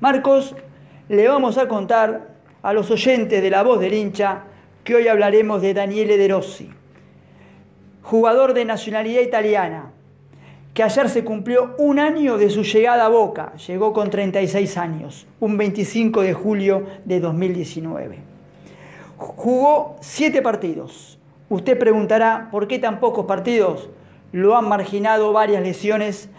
Marcos, le vamos a contar a los oyentes de La Voz del Hincha que hoy hablaremos de Daniele De Rossi, jugador de nacionalidad italiana, que ayer se cumplió un año de su llegada a Boca, llegó con 36 años, un 25 de julio de 2019. Jugó siete partidos. Usted preguntará, ¿por qué tan pocos partidos? Lo han marginado varias lesiones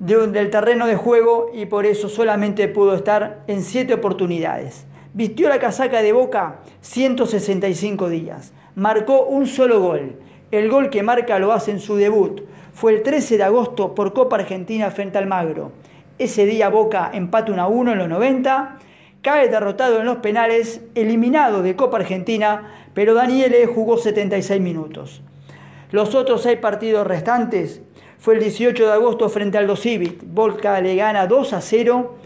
del terreno de juego y por eso solamente pudo estar en siete oportunidades. Vistió la casaca de Boca 165 días. Marcó un solo gol. El gol que marca lo hace en su debut. Fue el 13 de agosto por Copa Argentina frente al Magro. Ese día Boca empata 1 a 1 en los 90. Cae derrotado en los penales, eliminado de Copa Argentina, pero Daniele jugó 76 minutos. Los otros seis partidos restantes fue el 18 de agosto frente al Civit. Boca le gana 2 a 0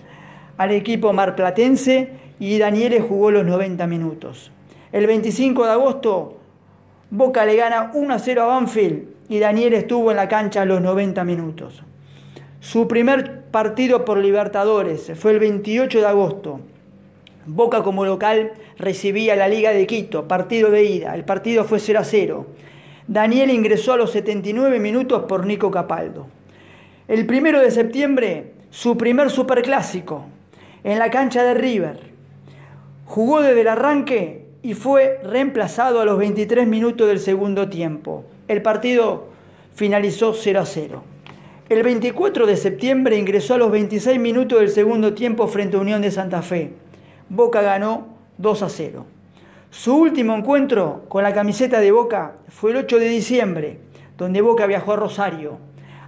al equipo marplatense y Daniele jugó los 90 minutos. El 25 de agosto, Boca le gana 1 a 0 a Banfield y Daniel estuvo en la cancha los 90 minutos. Su primer partido por Libertadores fue el 28 de agosto. Boca como local recibía la Liga de Quito, partido de ida. El partido fue 0 a 0. Daniel ingresó a los 79 minutos por Nico Capaldo. El primero de septiembre, su primer superclásico, en la cancha de River. Jugó desde el arranque y fue reemplazado a los 23 minutos del segundo tiempo. El partido finalizó 0 a 0. El 24 de septiembre ingresó a los 26 minutos del segundo tiempo frente a Unión de Santa Fe. Boca ganó 2 a 0. Su último encuentro con la camiseta de Boca fue el 8 de diciembre, donde Boca viajó a Rosario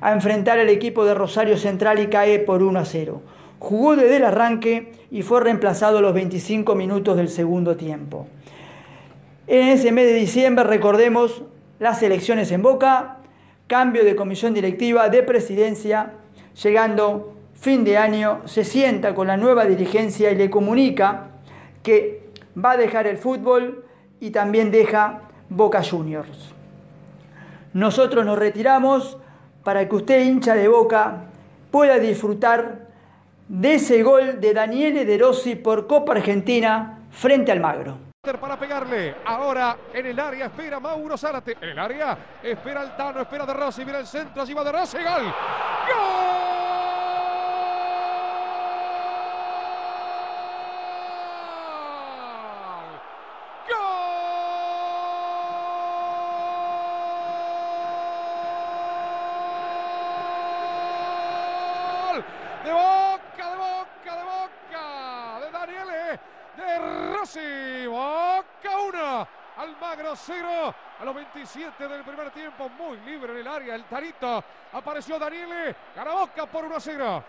a enfrentar al equipo de Rosario Central y cae por 1 a 0. Jugó desde el arranque y fue reemplazado a los 25 minutos del segundo tiempo. En ese mes de diciembre recordemos las elecciones en Boca, cambio de comisión directiva, de presidencia, llegando fin de año, se sienta con la nueva dirigencia y le comunica que va a dejar el fútbol y también deja Boca Juniors. Nosotros nos retiramos para que usted, hincha de Boca, pueda disfrutar de ese gol de Daniele De Rossi por Copa Argentina frente al Magro. Para pegarle, ahora en el área espera Mauro Zárate, en el área espera Altano, espera De Rossi, mira el centro, allí va De Rossi, gol. ¡Gol! De Boca, de Boca, de Boca, de Daniele, de Rossi, Boca 1, Almagro 0, a los 27 del primer tiempo, muy libre en el área, el Tarito, apareció Daniele, gana Boca por 1 0.